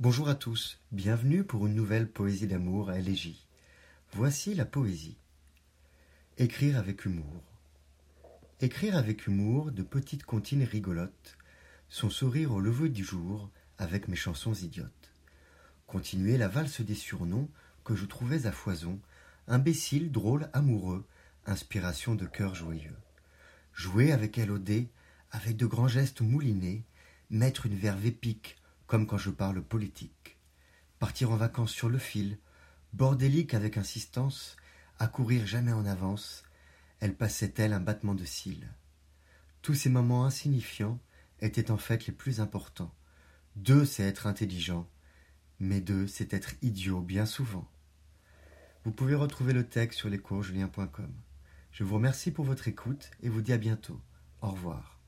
Bonjour à tous, bienvenue pour une nouvelle poésie d'amour à Élégie. Voici la poésie. Écrire avec humour. Écrire avec humour de petites comptines rigolotes, son sourire au lever du jour avec mes chansons idiotes. Continuer la valse des surnoms que je trouvais à foison, imbécile, drôle, amoureux, inspiration de cœur joyeux. Jouer avec elle au dé, avec de grands gestes moulinés, mettre une verve épique, comme quand je parle politique. Partir en vacances sur le fil, bordélique avec insistance, accourir jamais en avance, elle passait elle un battement de cils. Tous ces moments insignifiants étaient en fait les plus importants. Deux, c'est être intelligent, mais deux, c'est être idiot bien souvent. Vous pouvez retrouver le texte sur lescoursjulien.com. Je vous remercie pour votre écoute et vous dis à bientôt. Au revoir.